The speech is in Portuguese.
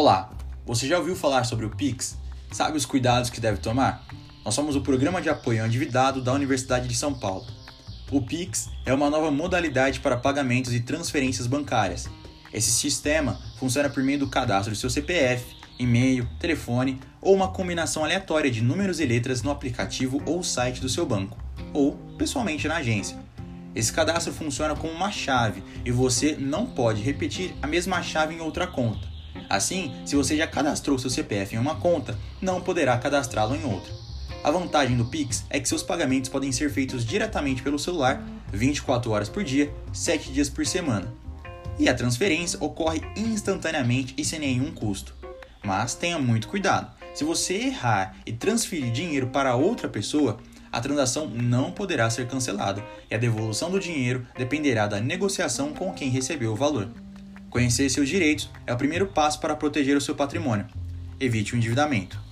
Olá, você já ouviu falar sobre o Pix? Sabe os cuidados que deve tomar? Nós somos o Programa de Apoio ao Endividado da Universidade de São Paulo. O Pix é uma nova modalidade para pagamentos e transferências bancárias. Esse sistema funciona por meio do cadastro do seu CPF, e-mail, telefone ou uma combinação aleatória de números e letras no aplicativo ou site do seu banco, ou pessoalmente na agência. Esse cadastro funciona como uma chave e você não pode repetir a mesma chave em outra conta. Assim, se você já cadastrou seu CPF em uma conta, não poderá cadastrá-lo em outra. A vantagem do Pix é que seus pagamentos podem ser feitos diretamente pelo celular, 24 horas por dia, 7 dias por semana. E a transferência ocorre instantaneamente e sem nenhum custo. Mas tenha muito cuidado. Se você errar e transferir dinheiro para outra pessoa, a transação não poderá ser cancelada e a devolução do dinheiro dependerá da negociação com quem recebeu o valor. Conhecer seus direitos é o primeiro passo para proteger o seu patrimônio. Evite o endividamento.